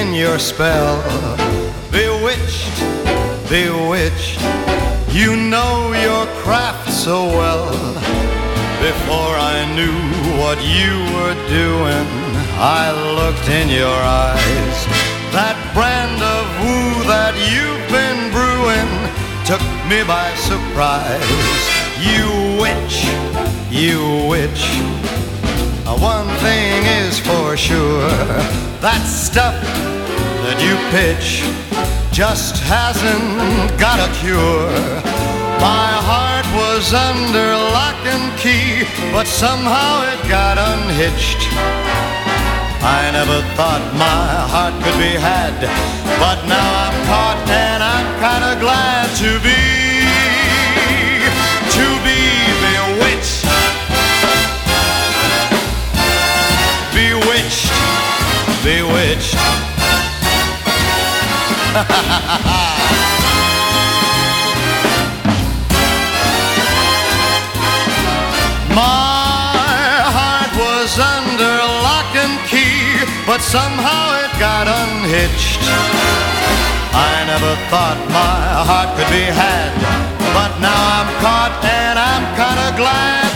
in your spell. Bewitched, bewitched. You know your craft so well. Before I knew what you were doing, I looked in your eyes. That brand of woo that you've been brewing took me by surprise. You witch, you witch. Uh, One thing is for sure that stuff that you pitch just hasn't got a cure. My heart was under lock and key, but somehow it got unhitched. I never thought my heart could be had, but now I'm caught and I'm kinda glad to be, bewitched. My heart was under lock and key, but somehow it got unhitched. I never thought my heart could be had, but now I'm caught and I'm kinda glad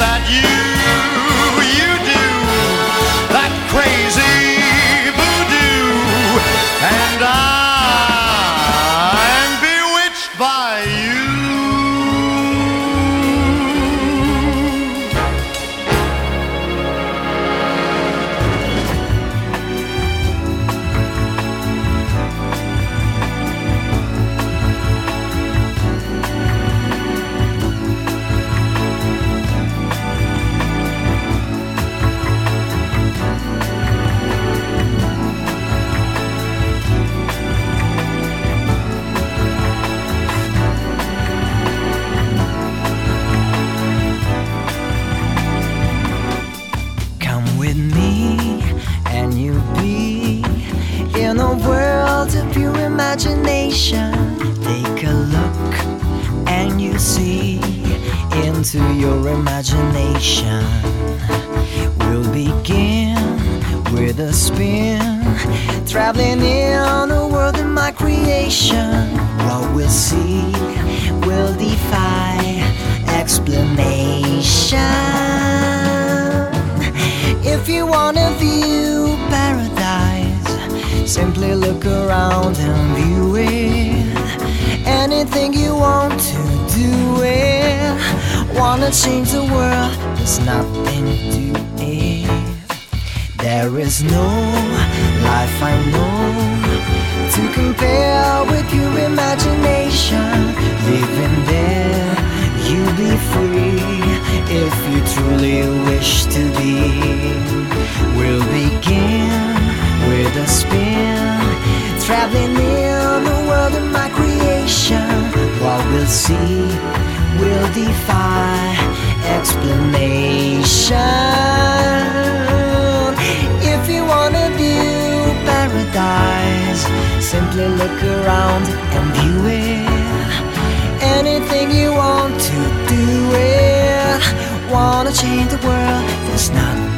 paradise, simply look around and view it. Anything you want to do it. Wanna change the world, there's nothing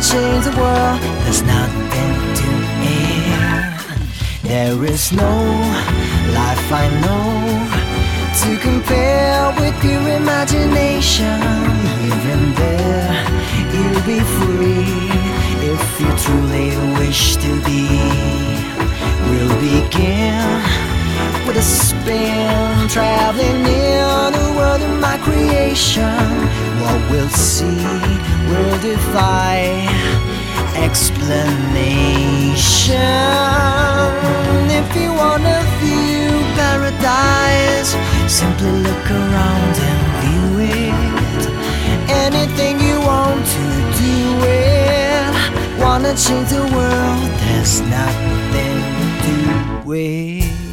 Change the world, there's nothing to it. There is no life I know to compare with your imagination. Living there, you'll be free if you truly wish to be. We'll begin with a spin, traveling in a world of my creation. What we'll see will defy explanation. If you wanna view paradise, simply look around and view it. Anything you want to do it. Wanna change the world? There's nothing to wait.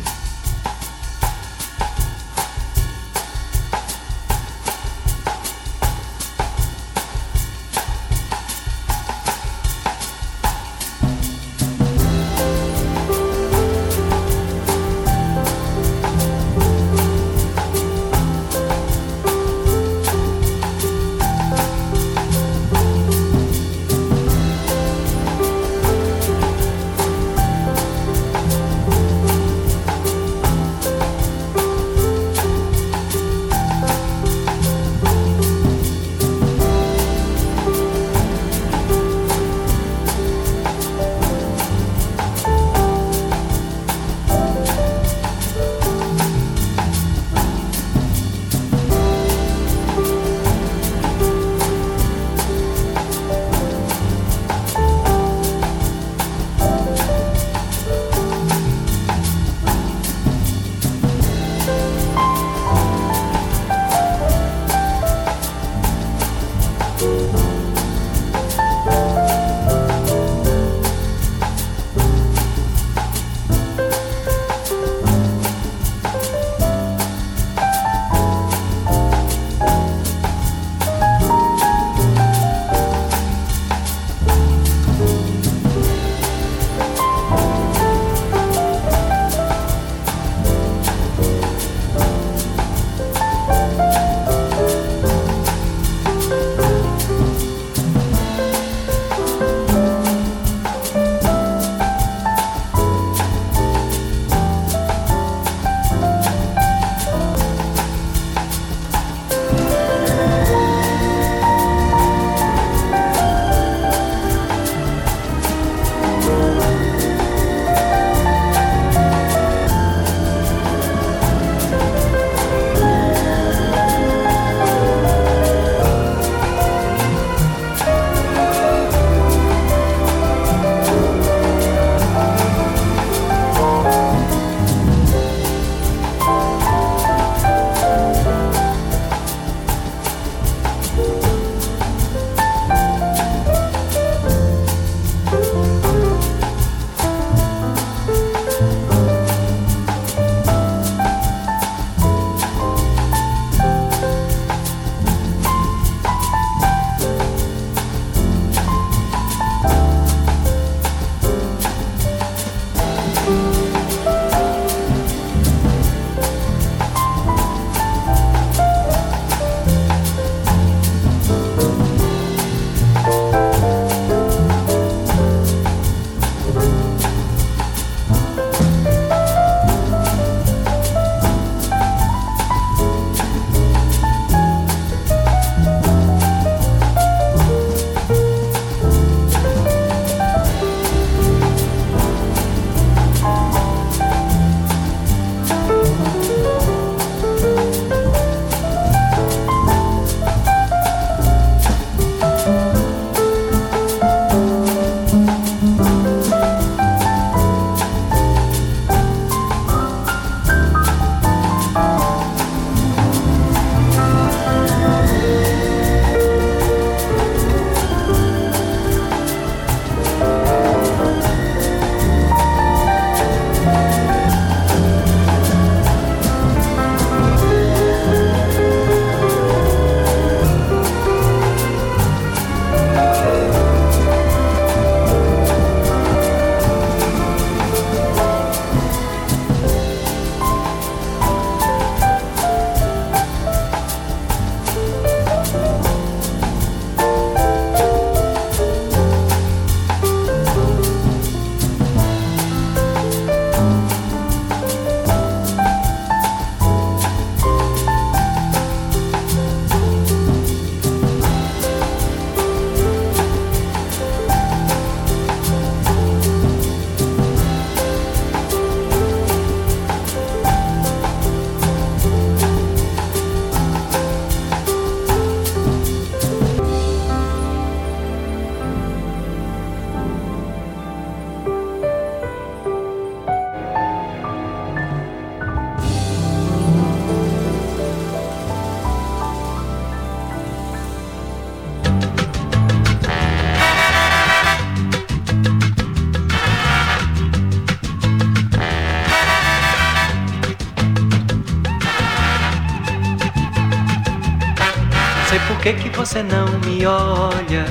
Você não me olha,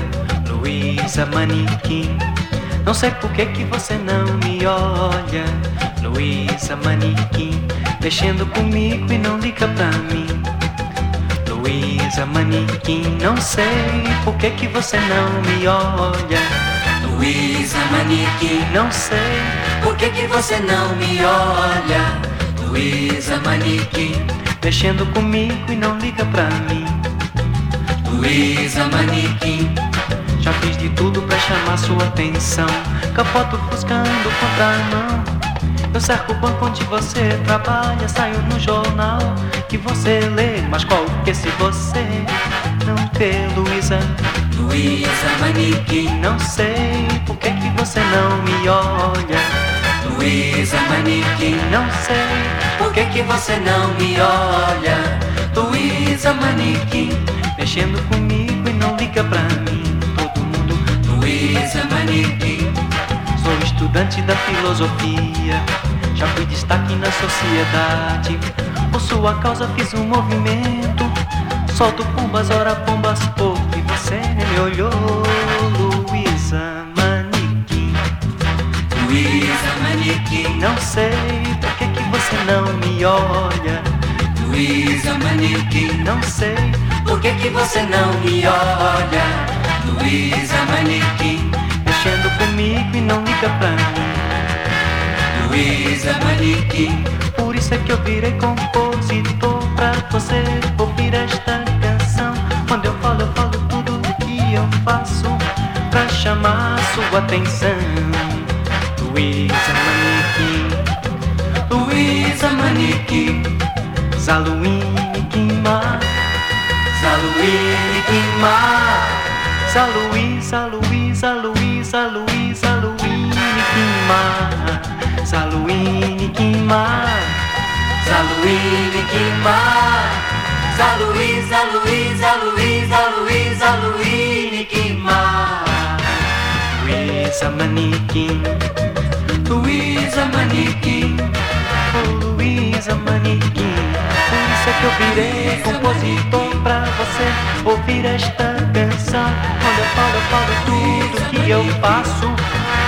Luísa Manequim? Não sei por que que você não me olha, Luísa Manequim, mexendo comigo e não liga pra mim. Luísa Manequim, não sei por que que você não me olha. Luísa Manequim, não sei por que que você não me olha. Luísa Manequim, mexendo comigo e não liga pra mim. Luísa Manequim, já fiz de tudo pra chamar sua atenção. Capoto buscando contramão. Eu cerco o banco onde você trabalha, saio no jornal que você lê. Mas qual que se você não vê, Luísa? Luísa Manequim, não sei por que que você não me olha. Luísa Manequim, não sei por que que você não me olha. Luísa Manequim, mexendo comigo e não liga pra mim. Todo mundo, Luísa Manequim. Sou estudante da filosofia, já fui destaque na sociedade. Por sua causa fiz um movimento. Solto pombas, ora pombas pouco. E você nem me olhou, Luísa Manequim. Luísa Manequim, não sei por que, que você não me olha. Luísa Manequim, não sei por que, que você não me olha. Luísa Manequim, mexendo comigo e não liga pra mim. Luísa Manequim, por isso é que eu virei compositor pra você ouvir esta canção. Quando eu falo, eu falo tudo o que eu faço pra chamar sua atenção. Luísa Manequim, Luísa Manequim, Zaluíne Guimar, Saluí, Miquimar. Saluí, Saluí, Saluí, Saluí, Saluí, Miquimar. Saluí, Miquimar. Saluí, Miquimar. Saluí, Saluí, Saluí, Saluí, Saluí, Miquimar. Luísa Maniquim. Luísa Maniquim. Oh, Luísa Maniquim. Por isso é que eu virei compositor pra você ouvir esta canção. Quando eu falo, eu falo tudo que eu faço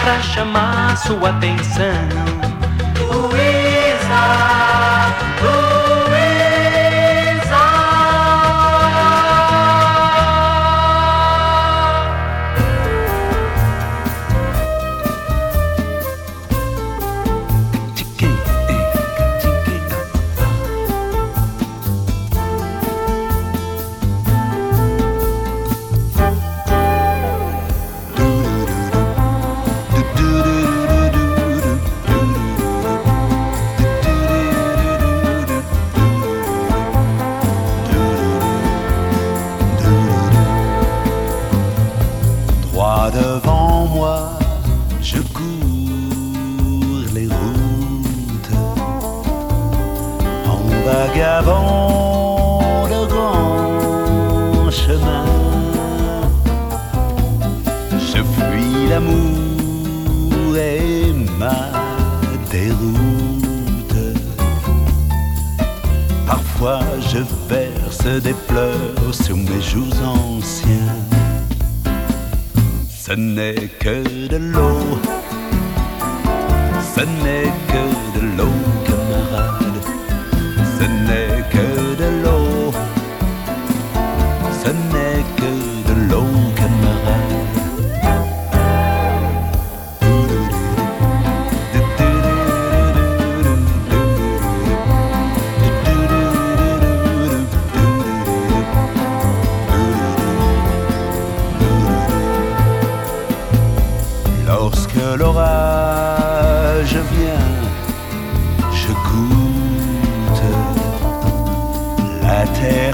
pra chamar sua atenção. Luísa. Joues anciens. Ce n'est que de l'eau, ce n'est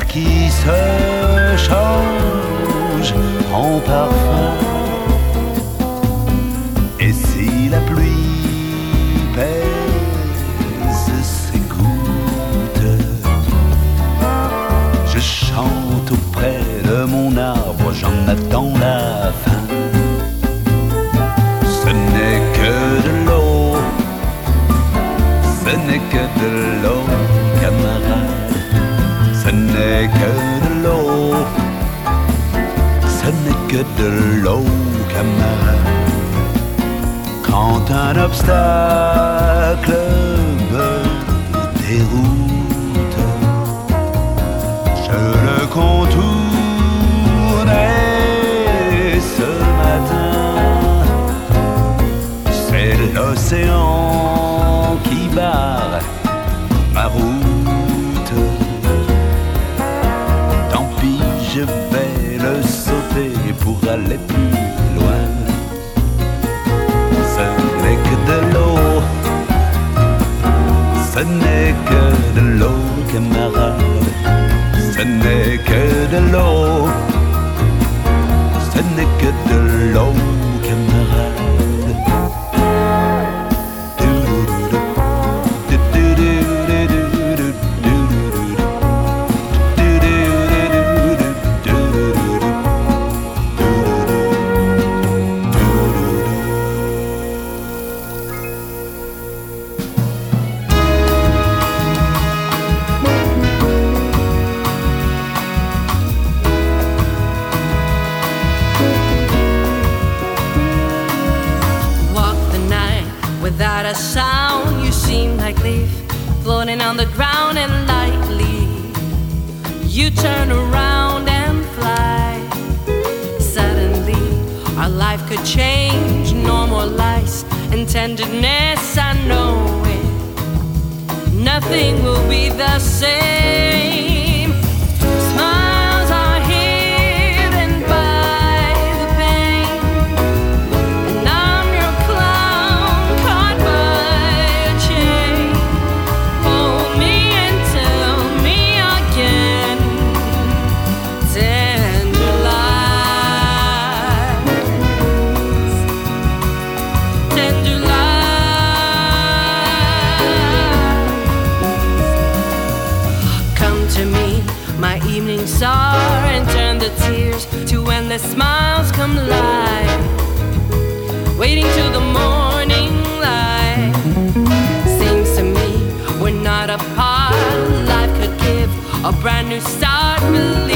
qui se change en parfum. de l'eau, camarade. Quand un obstacle me déroute, je le contourne ce matin, c'est l'océan qui bat. Aller plus loin. Ce n'est que de l'eau, ce n'est que de l'eau, camarade. Ce n'est que de l'eau, a sound. You seem like leaf floating on the ground and lightly. You turn around and fly. Suddenly, our life could change. No more lies and tenderness. I know it. Nothing will be the same. The morning light. Seems to me we're not apart. Life could give a brand new start. Believe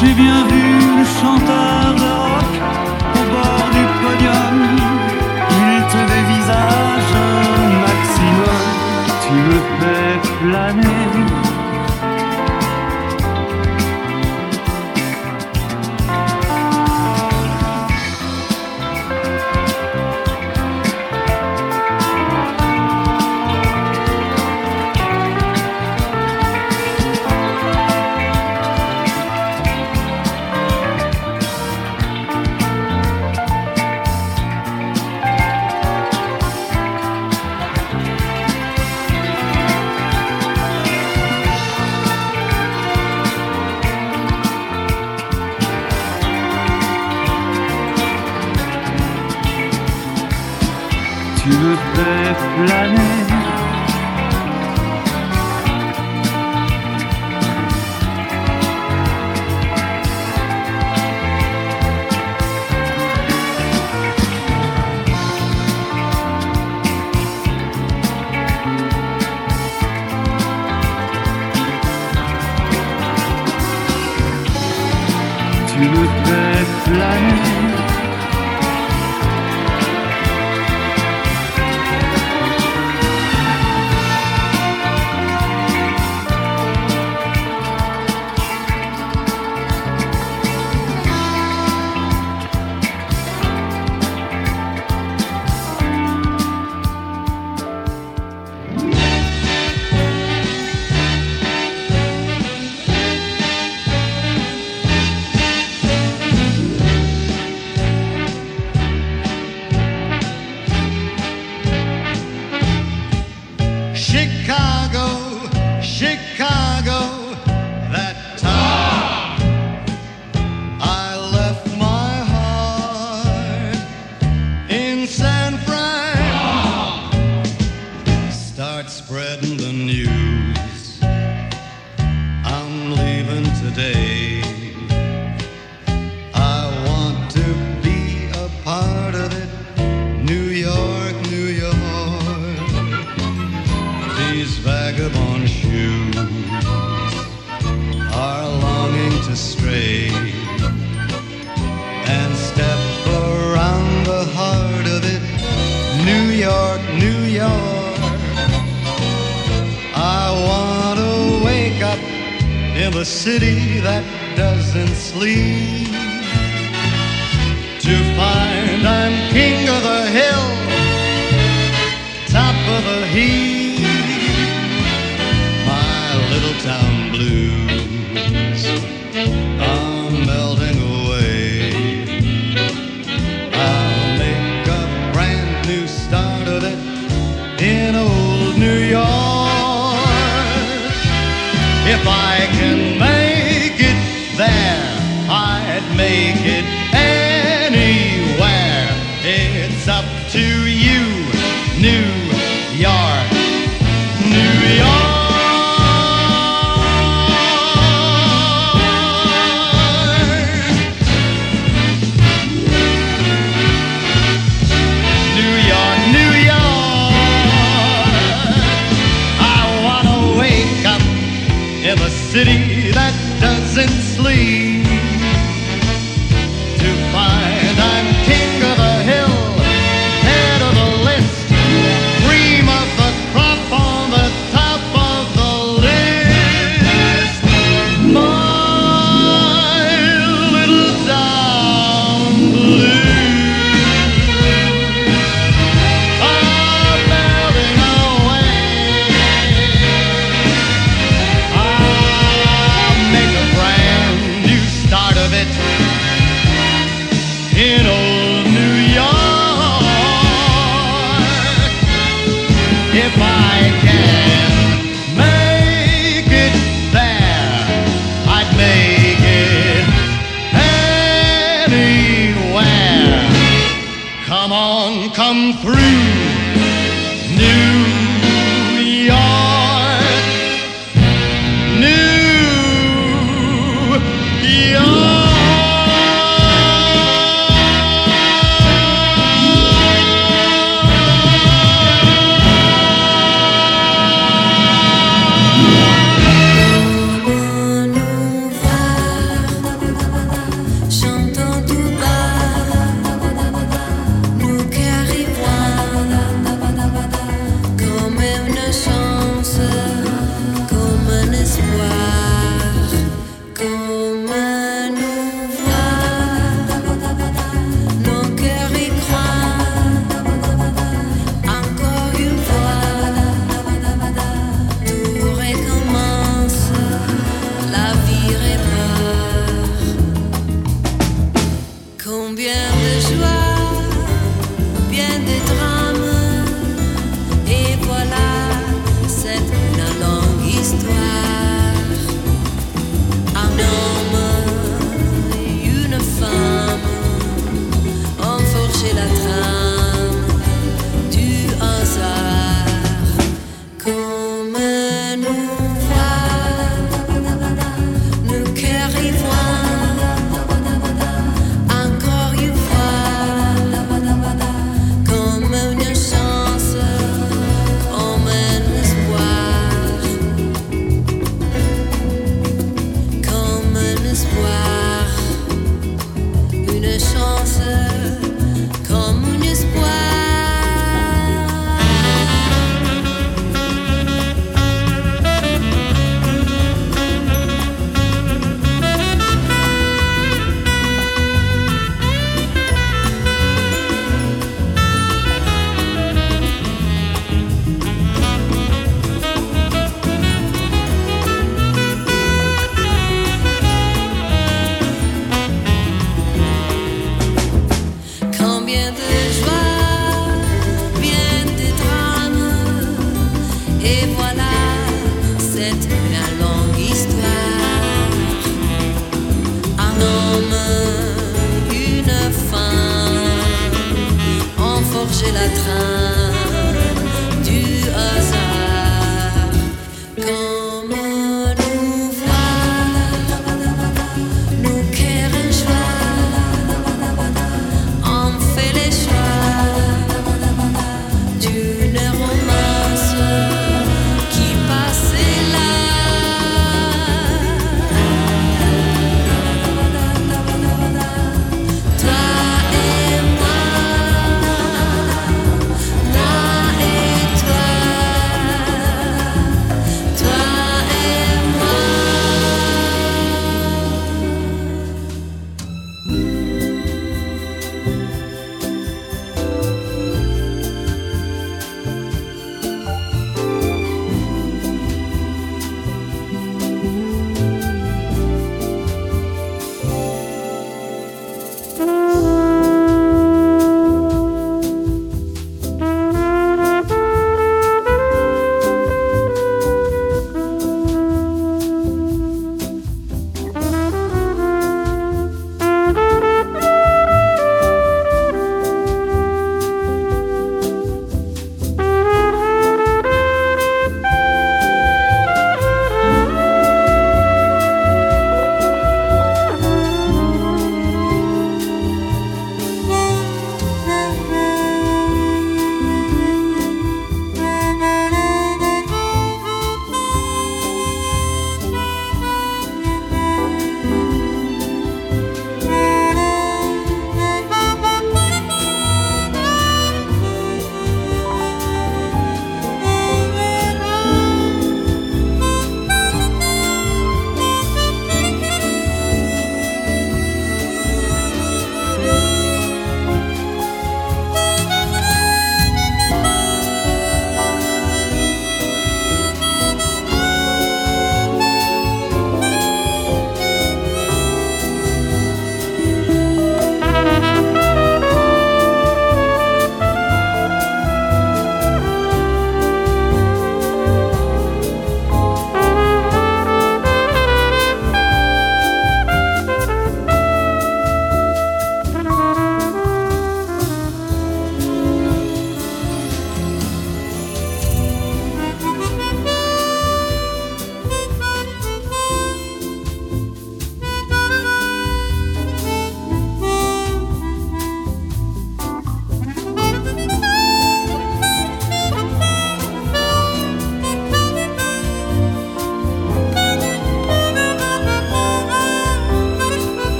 J'ai bien vu le chanteur de rock au bord du podium. Il te dévisage un maximum, tu me fais planer. Chicago.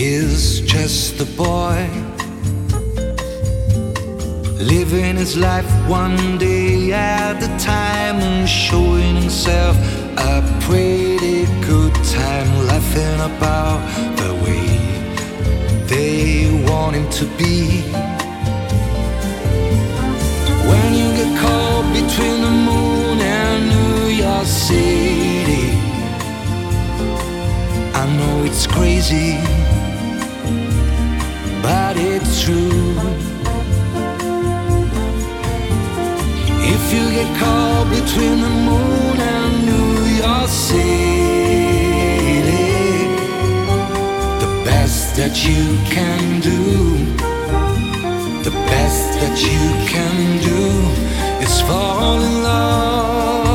is just a boy living his life one day at a time and showing himself a pretty good time, laughing about the way they want him to be. When you get caught between the moon and New York City, I know it's crazy but it's true. If you get caught between the moon and New York City, the best that you can do, the best that you can do is fall in love.